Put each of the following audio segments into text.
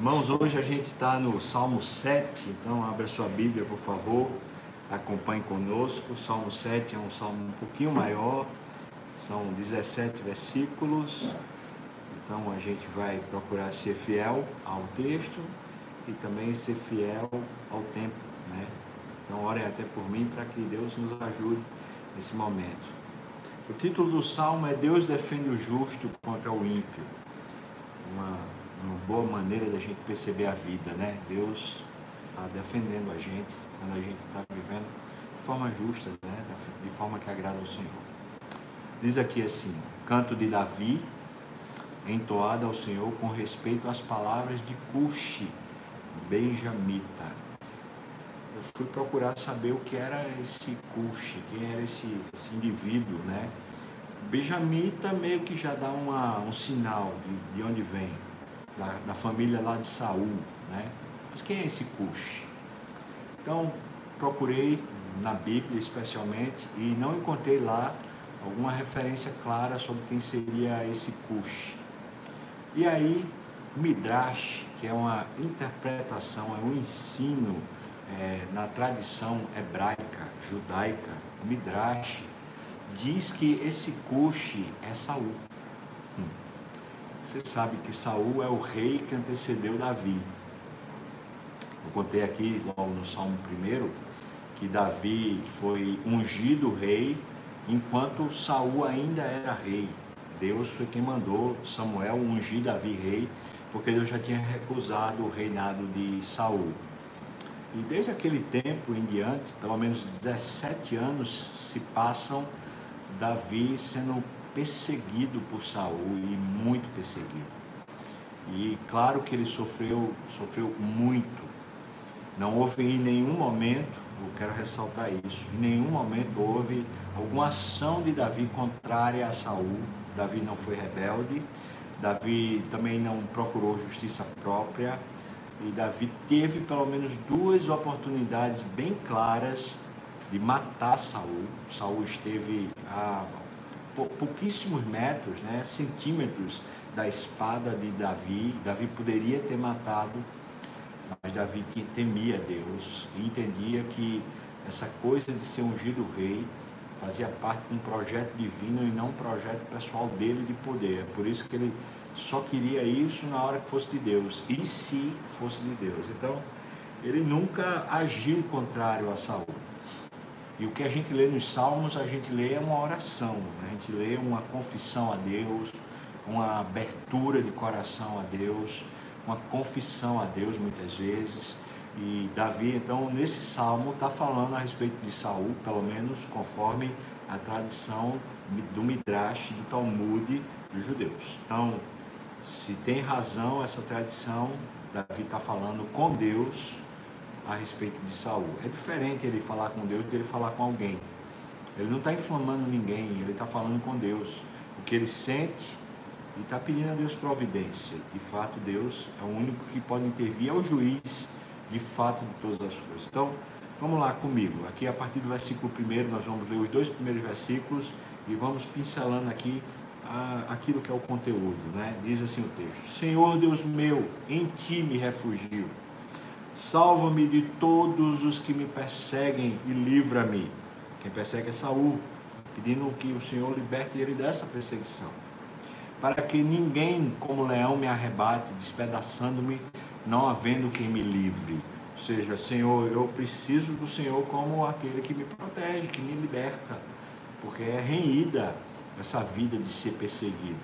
Irmãos, hoje a gente está no Salmo 7, então abra sua Bíblia, por favor, acompanhe conosco. O Salmo 7 é um salmo um pouquinho maior, são 17 versículos, então a gente vai procurar ser fiel ao texto e também ser fiel ao tempo, né? Então orem até por mim para que Deus nos ajude nesse momento. O título do salmo é Deus defende o justo contra o ímpio. Uma uma boa maneira da gente perceber a vida, né? Deus está defendendo a gente quando a gente está vivendo de forma justa, né? De forma que agrada ao Senhor. Diz aqui assim: canto de Davi, entoado ao Senhor com respeito às palavras de Cuxi, benjamita. Eu fui procurar saber o que era esse Cuxi, quem era esse, esse indivíduo, né? Benjamita meio que já dá uma, um sinal de, de onde vem da, da família lá de Saul, né? Mas quem é esse Cush? Então, procurei na Bíblia especialmente e não encontrei lá alguma referência clara sobre quem seria esse Cush. E aí, Midrash, que é uma interpretação, é um ensino é, na tradição hebraica, judaica, Midrash, diz que esse Cush é Saul. Você sabe que Saul é o rei que antecedeu Davi. Eu contei aqui logo no Salmo 1 que Davi foi ungido rei enquanto Saul ainda era rei. Deus foi quem mandou Samuel ungir Davi rei, porque Deus já tinha recusado o reinado de Saul. E desde aquele tempo em diante, pelo menos 17 anos se passam Davi sendo perseguido por Saul e muito perseguido. E claro que ele sofreu, sofreu muito. Não houve em nenhum momento, eu quero ressaltar isso, em nenhum momento houve alguma ação de Davi contrária a Saul. Davi não foi rebelde, Davi também não procurou justiça própria, e Davi teve pelo menos duas oportunidades bem claras de matar Saul. Saul esteve a pouquíssimos metros, né, centímetros da espada de Davi. Davi poderia ter matado, mas Davi temia Deus e entendia que essa coisa de ser ungido rei fazia parte de um projeto divino e não um projeto pessoal dele de poder. Por isso que ele só queria isso na hora que fosse de Deus, e se fosse de Deus. Então, ele nunca agiu contrário a Saul. E o que a gente lê nos Salmos, a gente lê é uma oração, né? a gente lê uma confissão a Deus, uma abertura de coração a Deus, uma confissão a Deus muitas vezes. E Davi, então, nesse salmo, está falando a respeito de Saul, pelo menos conforme a tradição do Midrash, do Talmud dos judeus. Então, se tem razão essa tradição, Davi está falando com Deus a respeito de Saul. É diferente ele falar com Deus de ele falar com alguém. Ele não está inflamando ninguém, ele está falando com Deus. O que ele sente e está pedindo a Deus providência. De fato, Deus é o único que pode intervir, é o juiz de fato de todas as coisas. Então, vamos lá comigo. Aqui, a partir do versículo 1, nós vamos ler os dois primeiros versículos e vamos pincelando aqui aquilo que é o conteúdo. Né? Diz assim o texto: Senhor Deus meu, em ti me refugio Salva-me de todos os que me perseguem e livra-me. Quem persegue é Saul, pedindo que o Senhor liberte ele dessa perseguição. Para que ninguém como leão me arrebate, despedaçando-me, não havendo quem me livre. Ou seja, Senhor, eu preciso do Senhor como aquele que me protege, que me liberta, porque é renhida essa vida de ser perseguido.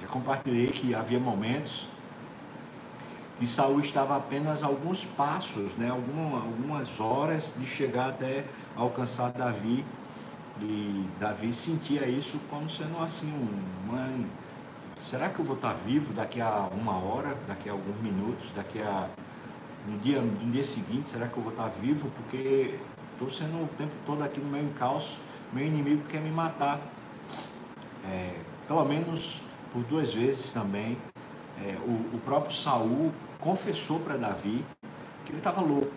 Já compartilhei que havia momentos que Saul estava apenas alguns passos, né, algumas horas de chegar até alcançar Davi. E Davi sentia isso como sendo assim, uma, será que eu vou estar vivo daqui a uma hora, daqui a alguns minutos, daqui a um dia, um dia seguinte, será que eu vou estar vivo? Porque estou sendo o tempo todo aqui no meu encalço, meu inimigo quer me matar. É, pelo menos por duas vezes também. É, o, o próprio Saul confessou para Davi que ele estava louco,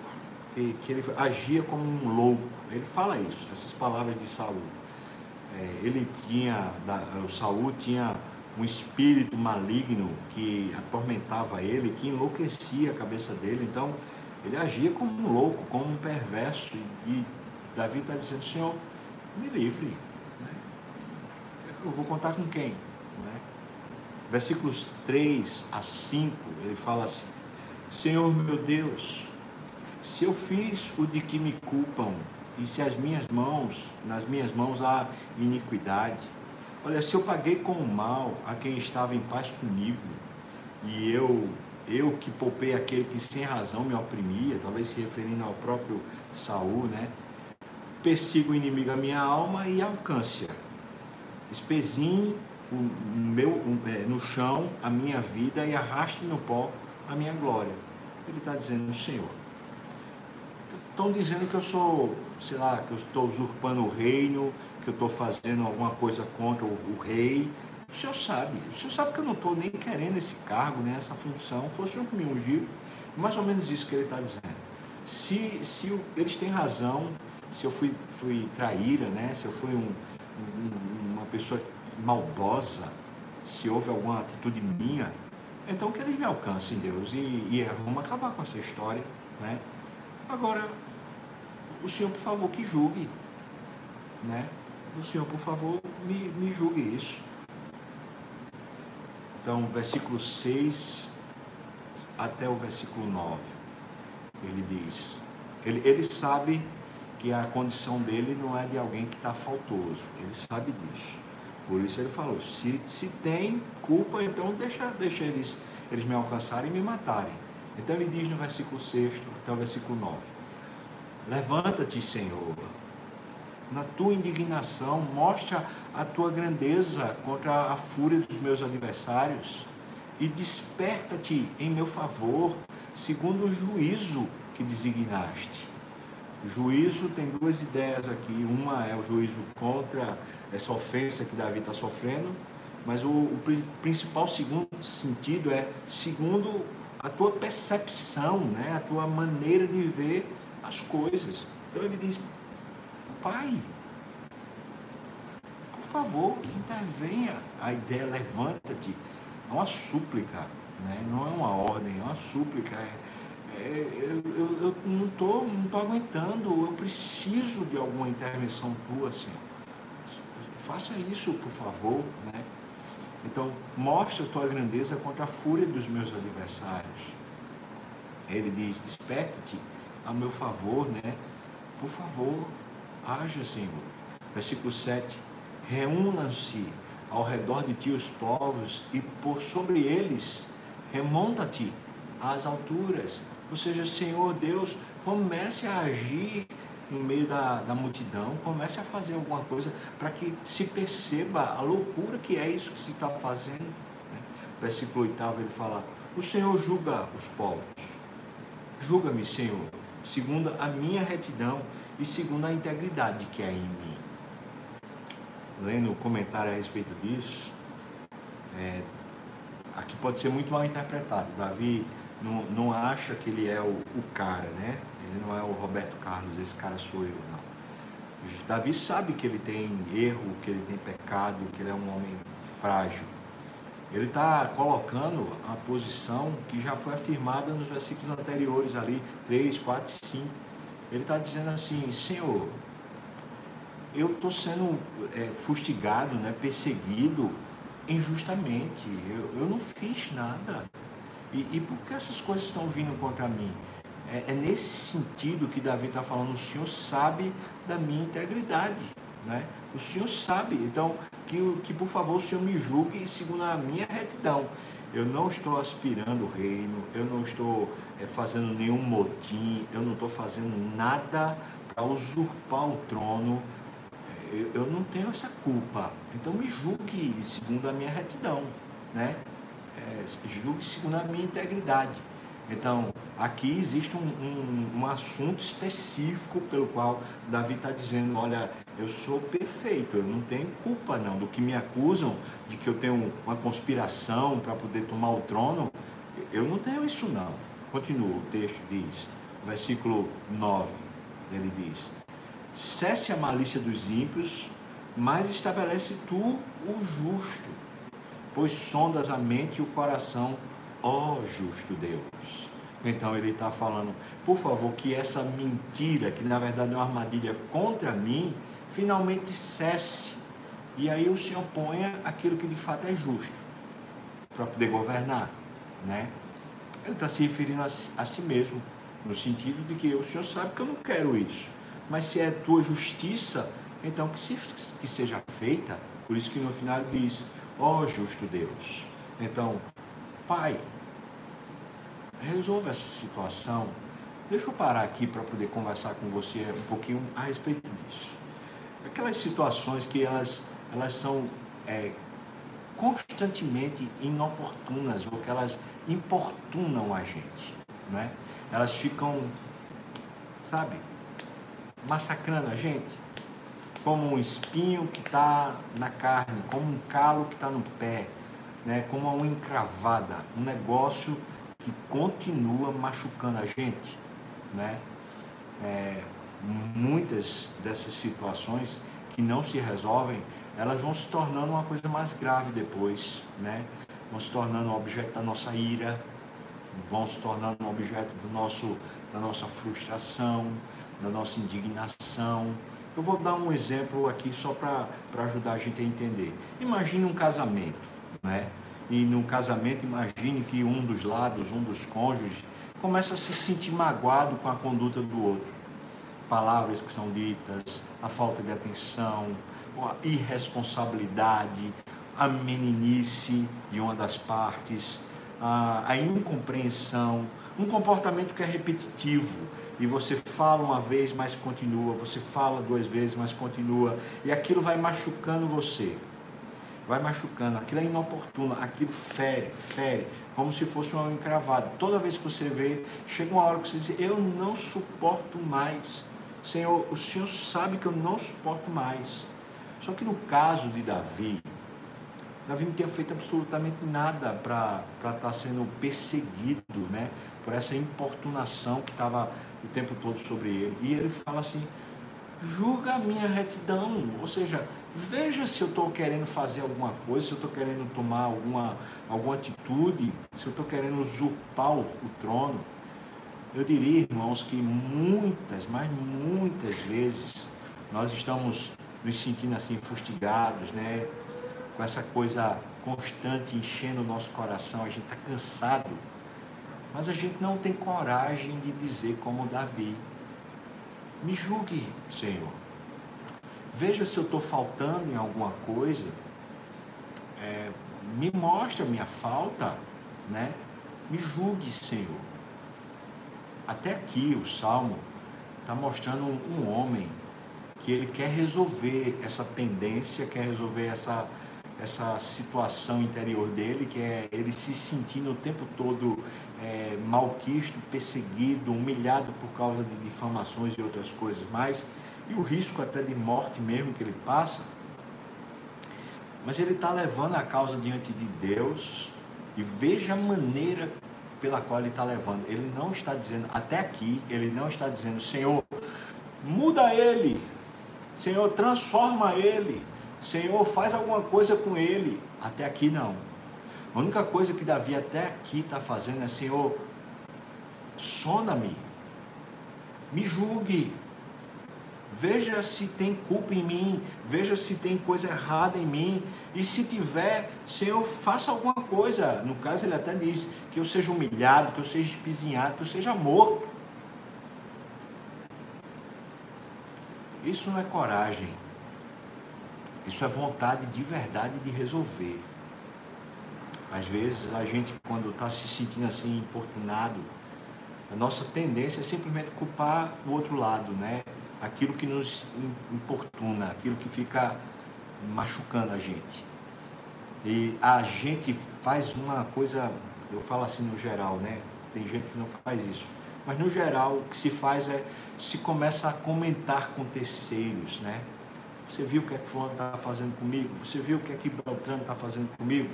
que, que, ele agia como um louco. Ele fala isso, essas palavras de Saul. É, ele tinha, o Saul tinha um espírito maligno que atormentava ele, que enlouquecia a cabeça dele. Então, ele agia como um louco, como um perverso. E Davi está dizendo: Senhor, me livre. Né? Eu vou contar com quem? Né? Versículos 3 a 5, ele fala assim: Senhor meu Deus, se eu fiz o de que me culpam, e se as minhas mãos, nas minhas mãos há iniquidade, olha, se eu paguei com o mal a quem estava em paz comigo, e eu eu que poupei aquele que sem razão me oprimia, talvez se referindo ao próprio Saul, né? Persigo o inimigo a minha alma e alcance-a. Espezinhe o meu, é, no chão a minha vida e arraste no pó a minha glória. Ele está dizendo, Senhor, estão dizendo que eu sou, sei lá, que eu estou usurpando o reino, que eu estou fazendo alguma coisa contra o, o, rei. O senhor sabe, o senhor sabe que eu não estou nem querendo esse cargo, né, essa função. Foi o senhor que me. Mais ou menos isso que ele está dizendo. Se, se eles têm razão, se eu fui, fui traíra, né, se eu fui um, um, uma pessoa maldosa, se houve alguma atitude minha, então que eles me alcancem, Deus, e, e vamos acabar com essa história, né? Agora, o Senhor, por favor, que julgue. Né? O Senhor, por favor, me, me julgue isso. Então, versículo 6 até o versículo 9, ele diz: ele, ele sabe que a condição dele não é de alguém que está faltoso, ele sabe disso. Por isso ele falou: se, se tem culpa, então deixa, deixa eles, eles me alcançarem e me matarem. Então ele diz no versículo 6 até o versículo 9: Levanta-te, Senhor, na tua indignação, mostra a tua grandeza contra a fúria dos meus adversários e desperta-te em meu favor, segundo o juízo que designaste. Juízo tem duas ideias aqui. Uma é o juízo contra essa ofensa que Davi está sofrendo, mas o, o principal segundo sentido é segundo a tua percepção, né? a tua maneira de ver as coisas. Então ele diz: Pai, por favor, intervenha. A ideia levanta-te. É uma súplica, né? não é uma ordem, é uma súplica. É, é, eu, eu, eu, não estou não tô aguentando, eu preciso de alguma intervenção tua, Senhor. Faça isso, por favor. Né? Então, mostra a tua grandeza contra a fúria dos meus adversários. Ele diz: Desperta-te a meu favor, né? Por favor, haja, Senhor. Versículo 7. Reúnam-se ao redor de ti os povos e por sobre eles remonta-te às alturas. Ou seja, Senhor Deus, comece a agir no meio da, da multidão, comece a fazer alguma coisa para que se perceba a loucura que é isso que se está fazendo. Né? Versículo 8 ele fala: O Senhor julga os povos. Julga-me, Senhor, segundo a minha retidão e segundo a integridade que há em mim. Lendo o comentário a respeito disso, é, aqui pode ser muito mal interpretado. Davi não, não acha que ele é o, o cara, né? Ele não é o Roberto Carlos, esse cara sou eu, não. Davi sabe que ele tem erro, que ele tem pecado, que ele é um homem frágil. Ele está colocando a posição que já foi afirmada nos versículos anteriores ali, 3, 4 e 5. Ele está dizendo assim, Senhor, eu estou sendo é, fustigado, né, perseguido injustamente. Eu, eu não fiz nada. E, e por que essas coisas estão vindo contra mim? É, é nesse sentido que Davi está falando, o Senhor sabe da minha integridade. Né? O Senhor sabe, então, que, que por favor o Senhor me julgue segundo a minha retidão. Eu não estou aspirando o reino, eu não estou é, fazendo nenhum motim, eu não estou fazendo nada para usurpar o trono. É, eu, eu, não tenho essa culpa. Então me julgue segundo a minha retidão, né? É, julgue segundo a minha integridade. Então, aqui existe um, um, um, assunto específico pelo qual Davi está dizendo: olha, eu sou perfeito, eu não tenho culpa não. Do que me acusam de que eu tenho uma conspiração para poder tomar o trono, eu não tenho isso não. Continua, o texto diz, versículo 9, ele diz: cesse a malícia dos ímpios, mas estabelece tu o justo. Pois sondas a mente e o coração, ó justo Deus. Então ele está falando, por favor, que essa mentira, que na verdade é uma armadilha contra mim, finalmente cesse. E aí o Senhor ponha aquilo que de fato é justo para poder governar, né? Ele está se referindo a, a, si mesmo, no sentido de que o Senhor sabe que eu não quero isso, mas se é tua justiça, então que, se, que seja feita. Por isso que no final ele diz: ó justo Deus. Então, Pai, resolva essa situação. Deixa eu parar aqui para poder conversar com você um pouquinho a respeito disso. Aquelas situações que elas, elas são é, constantemente inoportunas, ou que elas importunam a gente, não é? Elas ficam, sabe, massacrando a gente, como um espinho que está na carne, como um calo que está no pé, né? como uma encravada, um negócio que continua machucando a gente, né? É, muitas dessas situações que não se resolvem, elas vão se tornando uma coisa mais grave depois, né? Vão se tornando objeto da nossa ira, vão se tornando objeto do nosso, da nossa frustração, da nossa indignação. Eu vou dar um exemplo aqui só para ajudar a gente a entender. Imagine um casamento, né? E no casamento, imagine que um dos lados, um dos cônjuges, começa a se sentir magoado com a conduta do outro. Palavras que são ditas, a falta de atenção, a irresponsabilidade, a meninice de uma das partes, a, a incompreensão, um comportamento que é repetitivo. E você fala uma vez, mas continua, você fala duas vezes, mas continua, e aquilo vai machucando você. Vai machucando, aquilo é inoportuno, aquilo fere, fere, como se fosse uma encravada. Toda vez que você vê, chega uma hora que você diz, eu não suporto mais. Senhor, o Senhor sabe que eu não suporto mais. Só que no caso de Davi, Davi não tinha feito absolutamente nada para estar tá sendo perseguido né, por essa importunação que estava o tempo todo sobre ele. E ele fala assim: julga a minha retidão, ou seja, Veja se eu estou querendo fazer alguma coisa, se eu estou querendo tomar alguma, alguma atitude, se eu estou querendo usurpar o, o trono. Eu diria, irmãos, que muitas, mas muitas vezes nós estamos nos sentindo assim fustigados, né? Com essa coisa constante enchendo o nosso coração, a gente está cansado, mas a gente não tem coragem de dizer como Davi: Me julgue, Senhor veja se eu estou faltando em alguma coisa, é, me mostre a minha falta, né? Me julgue, Senhor. Até aqui o Salmo está mostrando um, homem que ele quer resolver essa pendência, quer resolver essa, essa situação interior dele, que é ele se sentindo o tempo todo é, malquisto, perseguido, humilhado por causa de difamações e outras coisas mais e o risco até de morte mesmo que ele passa, mas ele está levando a causa diante de Deus e veja a maneira pela qual ele está levando. Ele não está dizendo, até aqui, ele não está dizendo, Senhor, muda ele, Senhor, transforma ele, Senhor, faz alguma coisa com ele. Até aqui não. A única coisa que Davi até aqui está fazendo é, Senhor, sona-me, me julgue, veja se tem culpa em mim, veja se tem coisa errada em mim, e se tiver, Senhor, faça alguma coisa. No caso, ele até diz que eu seja humilhado, que eu seja espizinhado, que eu seja morto. Isso não é coragem, isso é vontade de verdade de resolver. Às vezes a gente, quando está se sentindo assim importunado, a nossa tendência é simplesmente culpar o outro lado, né? aquilo que nos importuna, aquilo que fica machucando a gente. E a gente faz uma coisa, eu falo assim no geral, né? Tem gente que não faz isso. Mas no geral, o que se faz é se começa a comentar com terceiros, né? Você viu o que é que fulano está fazendo comigo? Você viu o que é que Beltrano está fazendo comigo?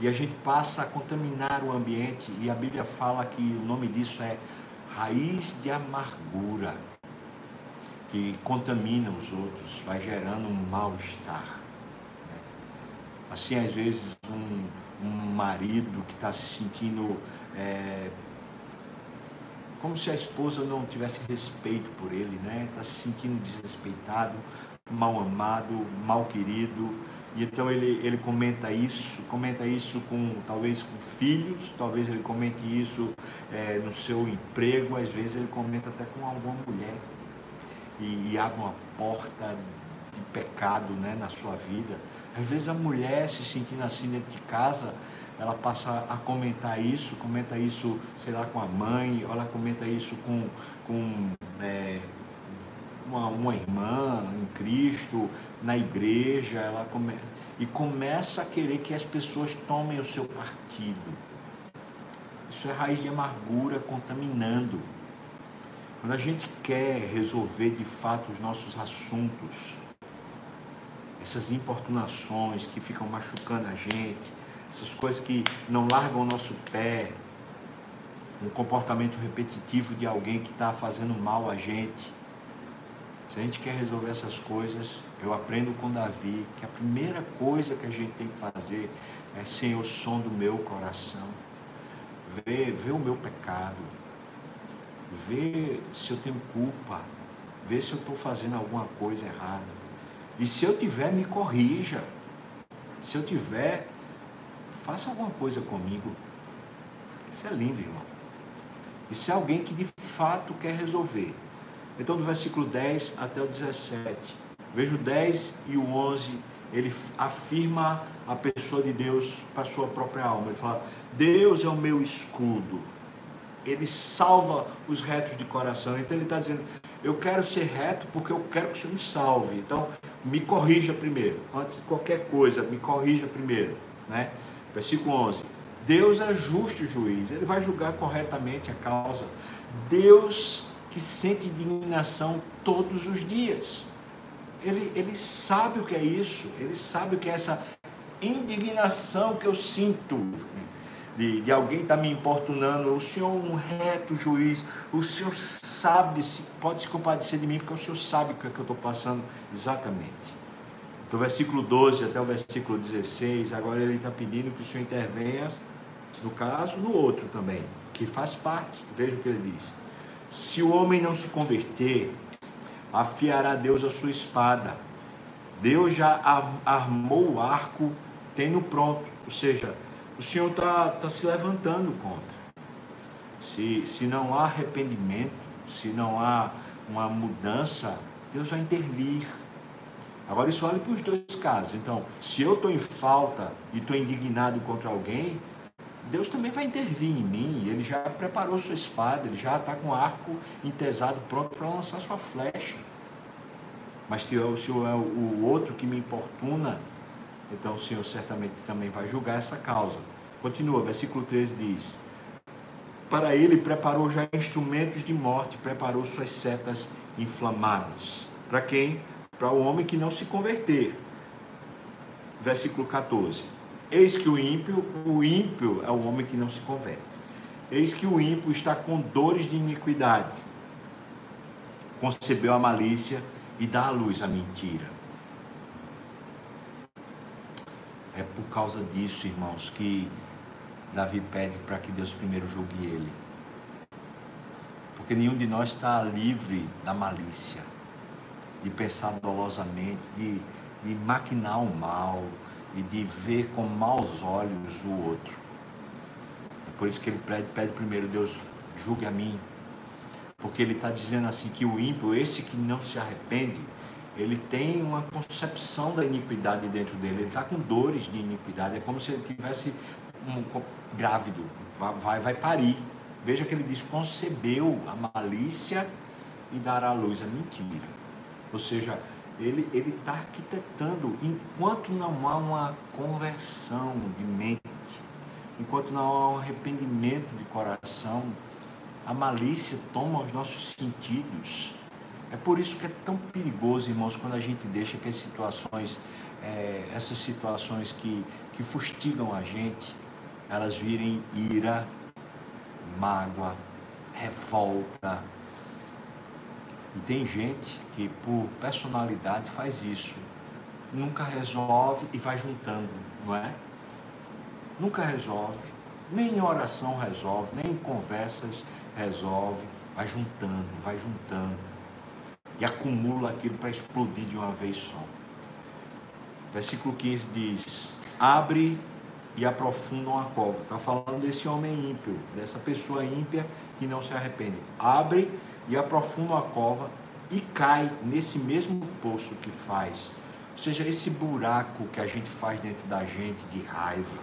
E a gente passa a contaminar o ambiente e a Bíblia fala que o nome disso é raiz de amargura que contamina os outros, vai gerando um mal-estar. Né? Assim, às vezes, um, um marido que está se sentindo é, como se a esposa não tivesse respeito por ele, né? Está se sentindo desrespeitado, mal amado, mal querido. E então ele, ele comenta isso, comenta isso com talvez com filhos, talvez ele comente isso é, no seu emprego, às vezes ele comenta até com alguma mulher e, e abre uma porta de pecado né, na sua vida. Às vezes a mulher se sentindo assim dentro de casa, ela passa a comentar isso, comenta isso, sei lá, com a mãe, ou ela comenta isso com, com é, uma, uma irmã em Cristo, na igreja, ela come, e começa a querer que as pessoas tomem o seu partido. Isso é raiz de amargura contaminando. Quando a gente quer resolver de fato os nossos assuntos, essas importunações que ficam machucando a gente, essas coisas que não largam o nosso pé, um comportamento repetitivo de alguém que está fazendo mal a gente. Se a gente quer resolver essas coisas, eu aprendo com Davi que a primeira coisa que a gente tem que fazer é ser o som do meu coração, ver, ver o meu pecado, ver se eu tenho culpa, ver se eu estou fazendo alguma coisa errada. E se eu tiver, me corrija. Se eu tiver, faça alguma coisa comigo. Isso é lindo, irmão. Isso é alguém que de fato quer resolver. Então, do versículo 10 até o 17, veja o 10 e o 11, ele afirma a pessoa de Deus para a sua própria alma. Ele fala: Deus é o meu escudo. Ele salva os retos de coração. Então, ele está dizendo: Eu quero ser reto porque eu quero que o Senhor me salve. Então, me corrija primeiro. Antes de qualquer coisa, me corrija primeiro. Né? Versículo 11. Deus é justo juiz, ele vai julgar corretamente a causa. Deus que sente indignação todos os dias. Ele, ele sabe o que é isso, ele sabe o que é essa indignação que eu sinto de, de alguém estar tá me importunando. O Senhor é um reto juiz, o Senhor sabe, se pode se compadecer de mim, porque o Senhor sabe o que, é que eu estou passando exatamente do versículo 12 até o versículo 16, agora ele está pedindo que o Senhor intervenha, no caso, no outro também, que faz parte. Veja o que ele diz. Se o homem não se converter, afiará Deus a sua espada. Deus já armou o arco, tendo pronto. Ou seja, o Senhor está tá se levantando contra. Se, se não há arrependimento, se não há uma mudança, Deus vai intervir Agora isso vale para os dois casos. Então, se eu estou em falta e estou indignado contra alguém, Deus também vai intervir em mim. Ele já preparou sua espada, ele já está com arco entesado, pronto para lançar sua flecha. Mas se o Senhor é o outro que me importuna, então o Senhor certamente também vai julgar essa causa. Continua, versículo 13 diz: Para ele preparou já instrumentos de morte, preparou suas setas inflamadas. Para quem? para o homem que não se converter. Versículo 14. Eis que o ímpio, o ímpio é o homem que não se converte. Eis que o ímpio está com dores de iniquidade. Concebeu a malícia e dá à luz a mentira. É por causa disso, irmãos, que Davi pede para que Deus primeiro julgue ele. Porque nenhum de nós está livre da malícia de pensar dolosamente, de, de maquinar o mal e de ver com maus olhos o outro. É por isso que ele pede, pede primeiro, Deus, julgue a mim. Porque ele está dizendo assim que o ímpio, esse que não se arrepende, ele tem uma concepção da iniquidade dentro dele, ele está com dores de iniquidade, é como se ele tivesse um, grávido, vai, vai, vai parir. Veja que ele diz: concebeu a malícia e dará à luz a mentira. Ou seja, ele está arquitetando enquanto não há uma conversão de mente, enquanto não há um arrependimento de coração, a malícia toma os nossos sentidos. É por isso que é tão perigoso, irmãos, quando a gente deixa que as situações, é, essas situações que, que fustigam a gente, elas virem ira, mágoa, revolta, e tem gente que por personalidade faz isso. nunca resolve e vai juntando, não é? Nunca resolve, nem em oração resolve, nem em conversas resolve, vai juntando, vai juntando e acumula aquilo para explodir de uma vez só. Versículo 15 diz: Abre e aprofundam a cova. Está falando desse homem ímpio, dessa pessoa ímpia que não se arrepende. Abre e aprofundam a cova e cai nesse mesmo poço que faz. Ou seja, esse buraco que a gente faz dentro da gente de raiva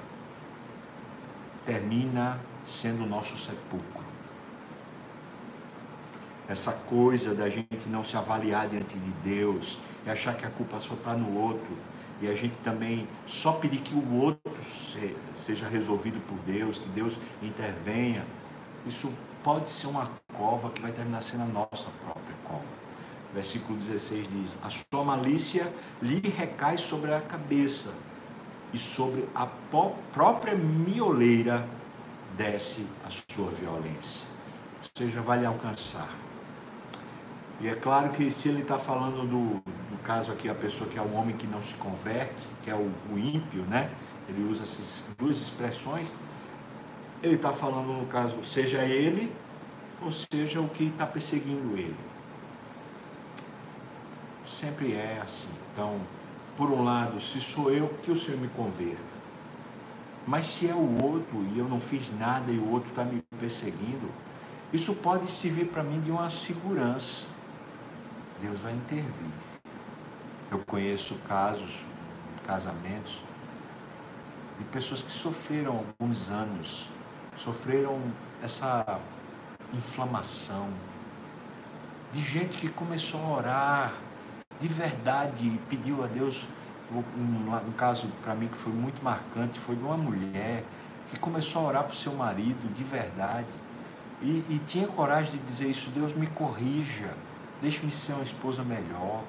termina sendo o nosso sepulcro. Essa coisa da gente não se avaliar diante de Deus e achar que a culpa só está no outro e a gente também só pedir que o outro seja resolvido por Deus, que Deus intervenha, isso pode ser uma cova que vai terminar sendo a nossa própria cova. Versículo 16 diz: A sua malícia lhe recai sobre a cabeça, e sobre a própria mioleira desce a sua violência. Ou seja, vai lhe alcançar. E é claro que se ele está falando do, no caso aqui, a pessoa que é o homem que não se converte, que é o, o ímpio, né? Ele usa essas duas expressões. Ele está falando, no caso, seja ele, ou seja o que está perseguindo ele. Sempre é assim. Então, por um lado, se sou eu, que o Senhor me converta. Mas se é o outro e eu não fiz nada e o outro está me perseguindo, isso pode servir para mim de uma segurança Deus vai intervir. Eu conheço casos, casamentos, de pessoas que sofreram alguns anos, sofreram essa inflamação, de gente que começou a orar de verdade pediu a Deus. Um, um caso para mim que foi muito marcante foi de uma mulher que começou a orar para o seu marido de verdade e, e tinha coragem de dizer isso: Deus me corrija deixe-me ser uma esposa melhor.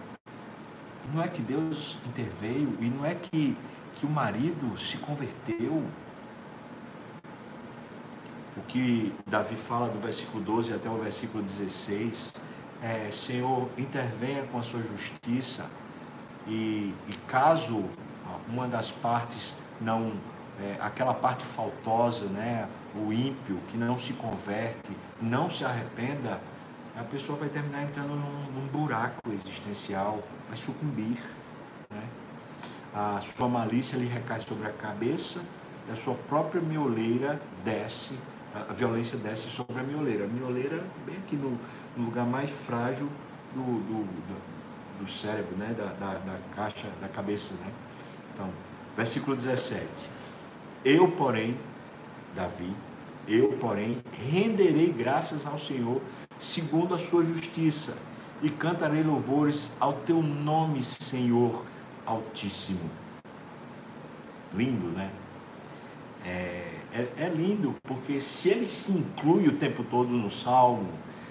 Não é que Deus interveio, e não é que, que o marido se converteu. O que Davi fala do versículo 12 até o versículo 16 é: Senhor, intervenha com a sua justiça, e, e caso uma das partes não, é, aquela parte faltosa, né, o ímpio que não se converte, não se arrependa, a pessoa vai terminar entrando num, num buraco existencial, vai sucumbir. Né? A sua malícia lhe recai sobre a cabeça e a sua própria mioleira desce, a violência desce sobre a mioleira. A mioleira bem aqui no, no lugar mais frágil do, do, do, do cérebro, né? Da, da, da, caixa, da cabeça. Né? Então, versículo 17. Eu, porém, Davi, eu, porém, renderei graças ao Senhor segundo a sua justiça, e cantarei louvores ao teu nome, Senhor Altíssimo. Lindo, né? É, é, é, lindo, porque se ele se inclui o tempo todo no salmo,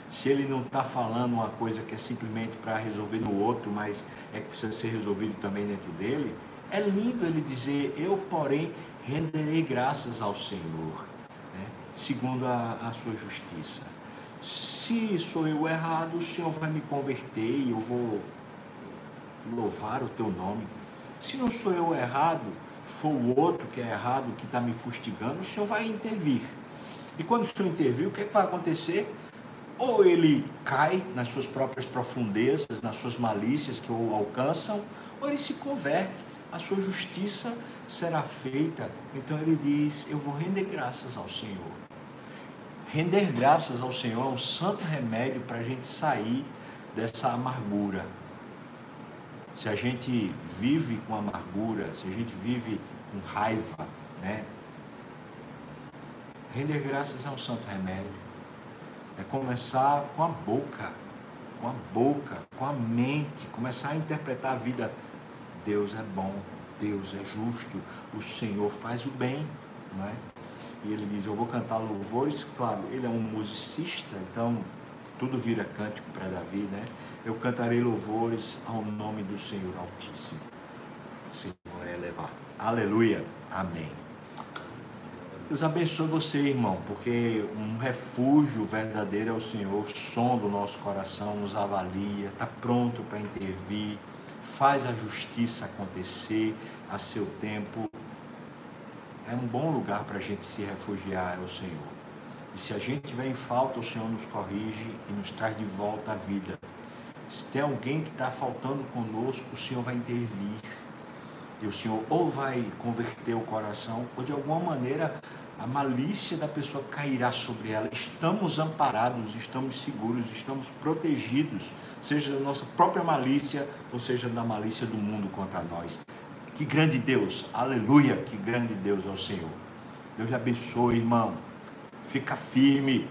se ele não está falando uma coisa que é simplesmente para resolver no outro, mas é que precisa ser resolvido também dentro dele, é lindo ele dizer: Eu, porém, renderei graças ao Senhor, né? segundo a, a sua justiça se sou eu errado, o Senhor vai me converter e eu vou louvar o teu nome. Se não sou eu errado, for o outro que é errado, que está me fustigando, o Senhor vai intervir. E quando o Senhor intervir, o que, é que vai acontecer? Ou ele cai nas suas próprias profundezas, nas suas malícias que o alcançam, ou ele se converte, a sua justiça será feita. Então ele diz: Eu vou render graças ao Senhor. Render graças ao Senhor é um santo remédio para a gente sair dessa amargura. Se a gente vive com amargura, se a gente vive com raiva, né? Render graças é um santo remédio. É começar com a boca, com a boca, com a mente, começar a interpretar a vida. Deus é bom, Deus é justo, o Senhor faz o bem, não é? e ele diz: Eu vou cantar louvores. Claro, ele é um musicista, então tudo vira cântico para Davi, né? Eu cantarei louvores ao nome do Senhor Altíssimo. Senhor é elevado. Aleluia. Amém. Deus abençoe você, irmão, porque um refúgio verdadeiro é o Senhor, o som do nosso coração nos avalia, está pronto para intervir, faz a justiça acontecer a seu tempo. É um bom lugar para a gente se refugiar, é o Senhor. E se a gente tiver em falta, o Senhor nos corrige e nos traz de volta à vida. Se tem alguém que está faltando conosco, o Senhor vai intervir. E o Senhor ou vai converter o coração, ou de alguma maneira a malícia da pessoa cairá sobre ela. Estamos amparados, estamos seguros, estamos protegidos, seja da nossa própria malícia, ou seja da malícia do mundo contra nós. Que grande Deus, aleluia, que grande Deus é o Senhor. Deus abençoe, irmão. Fica firme.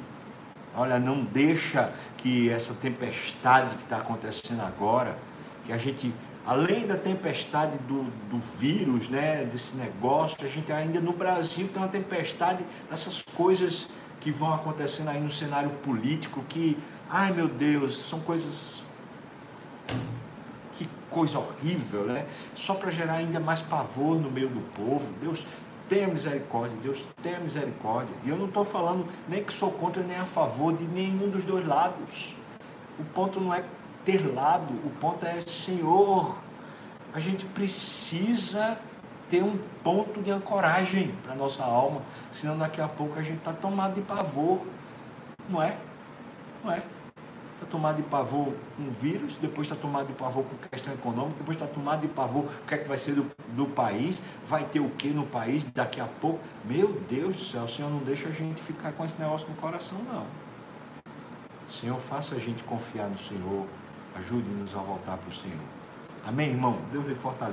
Olha, não deixa que essa tempestade que está acontecendo agora, que a gente além da tempestade do, do vírus, né, desse negócio, a gente ainda no Brasil tem uma tempestade dessas coisas que vão acontecendo aí no cenário político que, ai meu Deus, são coisas que coisa horrível, né? Só para gerar ainda mais pavor no meio do povo. Deus tenha misericórdia, Deus tenha misericórdia. E eu não estou falando nem que sou contra nem a favor de nenhum dos dois lados. O ponto não é ter lado, o ponto é, Senhor, a gente precisa ter um ponto de ancoragem para nossa alma, senão daqui a pouco a gente está tomado de pavor, não é? Não é? Está tomado de pavor com vírus, depois está tomado de pavor com questão econômica, depois está tomado de pavor o que é que vai ser do, do país, vai ter o que no país daqui a pouco. Meu Deus do céu, o Senhor não deixa a gente ficar com esse negócio no coração, não. Senhor, faça a gente confiar no Senhor, Ajude-nos a voltar para o Senhor. Amém, irmão? Deus lhe fortaleça.